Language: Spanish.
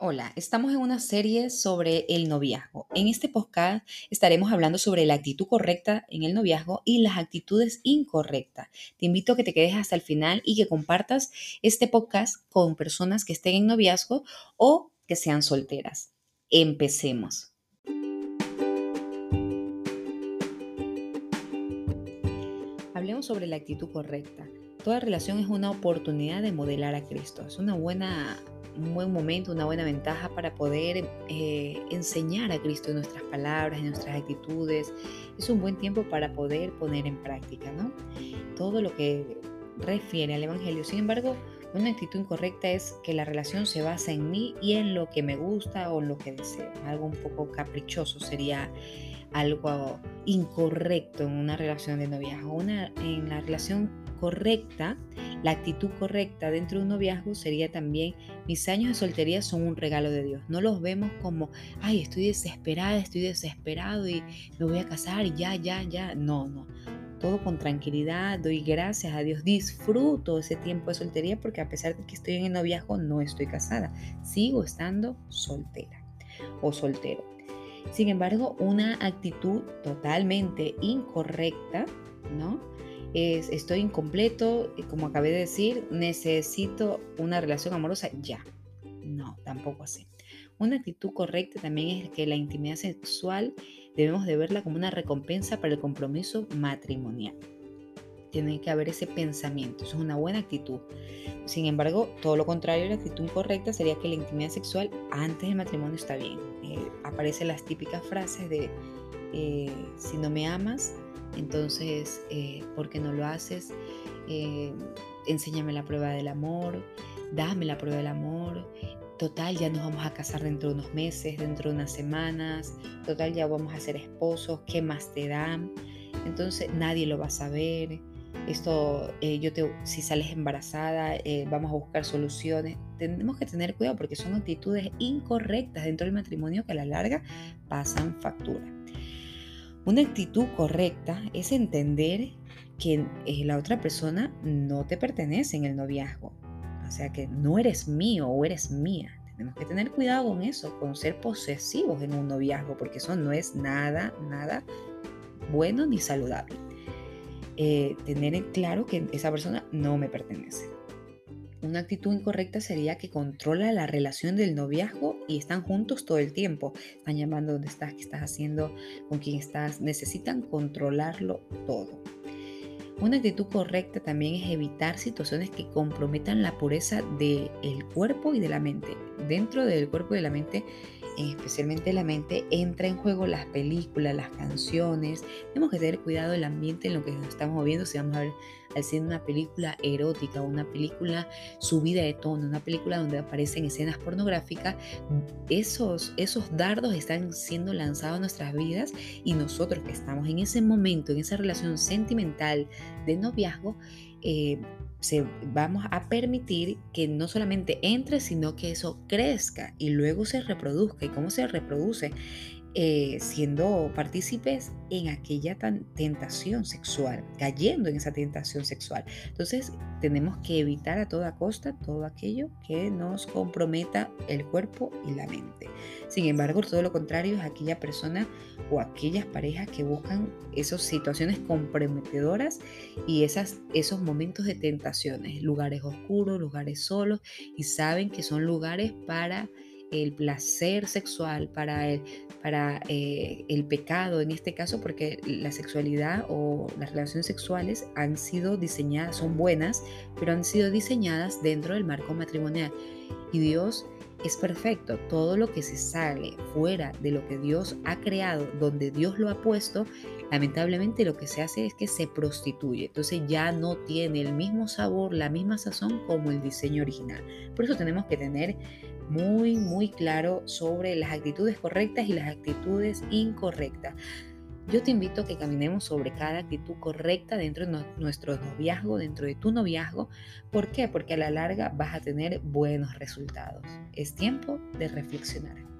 Hola, estamos en una serie sobre el noviazgo. En este podcast estaremos hablando sobre la actitud correcta en el noviazgo y las actitudes incorrectas. Te invito a que te quedes hasta el final y que compartas este podcast con personas que estén en noviazgo o que sean solteras. Empecemos. Hablemos sobre la actitud correcta. Toda relación es una oportunidad de modelar a Cristo. Es una buena un buen momento, una buena ventaja para poder eh, enseñar a Cristo en nuestras palabras, en nuestras actitudes. Es un buen tiempo para poder poner en práctica, ¿no? Todo lo que refiere al Evangelio. Sin embargo, una actitud incorrecta es que la relación se basa en mí y en lo que me gusta o en lo que deseo. Algo un poco caprichoso sería algo incorrecto en una relación de noviazgo. Una, en la relación correcta, la actitud correcta dentro de un noviazgo sería también, mis años de soltería son un regalo de Dios. No los vemos como, ay, estoy desesperada, estoy desesperado y me voy a casar y ya, ya, ya. No, no. Todo con tranquilidad, doy gracias a Dios, disfruto ese tiempo de soltería porque a pesar de que estoy en el noviazgo, no estoy casada. Sigo estando soltera o soltero. Sin embargo, una actitud totalmente incorrecta, ¿no? Es, estoy incompleto, como acabé de decir, necesito una relación amorosa ya. No, tampoco así. Una actitud correcta también es que la intimidad sexual debemos de verla como una recompensa para el compromiso matrimonial. Tiene que haber ese pensamiento, eso es una buena actitud. Sin embargo, todo lo contrario, la actitud incorrecta sería que la intimidad sexual antes del matrimonio está bien. Eh, aparecen las típicas frases de eh, si no me amas, entonces, eh, ¿por qué no lo haces? enséñame la prueba del amor, dame la prueba del amor. Total, ya nos vamos a casar dentro de unos meses, dentro de unas semanas. Total, ya vamos a ser esposos. ¿Qué más te dan? Entonces, nadie lo va a saber esto, eh, yo te, si sales embarazada, eh, vamos a buscar soluciones. Tenemos que tener cuidado porque son actitudes incorrectas dentro del matrimonio que a la larga pasan factura. Una actitud correcta es entender que eh, la otra persona no te pertenece en el noviazgo. O sea, que no eres mío o eres mía. Tenemos que tener cuidado con eso, con ser posesivos en un noviazgo, porque eso no es nada, nada bueno ni saludable. Eh, tener en claro que esa persona no me pertenece. Una actitud incorrecta sería que controla la relación del noviazgo y están juntos todo el tiempo. Están llamando dónde estás, qué estás haciendo, con quién estás. Necesitan controlarlo todo. Una actitud correcta también es evitar situaciones que comprometan la pureza del cuerpo y de la mente. Dentro del cuerpo y de la mente especialmente la mente, entra en juego las películas, las canciones. Tenemos que tener cuidado del ambiente en lo que nos estamos moviendo. Si vamos a ver al ser una película erótica, una película subida de tono, una película donde aparecen escenas pornográficas, esos, esos dardos están siendo lanzados a nuestras vidas y nosotros que estamos en ese momento, en esa relación sentimental de noviazgo, eh, se, vamos a permitir que no solamente entre, sino que eso crezca y luego se reproduzca. ¿Y cómo se reproduce? Eh, siendo partícipes en aquella tentación sexual, cayendo en esa tentación sexual. Entonces tenemos que evitar a toda costa todo aquello que nos comprometa el cuerpo y la mente. Sin embargo, todo lo contrario es aquella persona o aquellas parejas que buscan esas situaciones comprometedoras y esas, esos momentos de tentaciones, lugares oscuros, lugares solos y saben que son lugares para el placer sexual, para el, para, eh, el pecado en este caso, porque la sexualidad o las relaciones sexuales han sido diseñadas, son buenas, pero han sido diseñadas dentro del marco matrimonial. Y Dios es perfecto. Todo lo que se sale fuera de lo que Dios ha creado, donde Dios lo ha puesto, lamentablemente lo que se hace es que se prostituye. Entonces ya no tiene el mismo sabor, la misma sazón como el diseño original. Por eso tenemos que tener muy, muy claro sobre las actitudes correctas y las actitudes incorrectas. Yo te invito a que caminemos sobre cada actitud correcta dentro de nuestro noviazgo, dentro de tu noviazgo. ¿Por qué? Porque a la larga vas a tener buenos resultados. Es tiempo de reflexionar.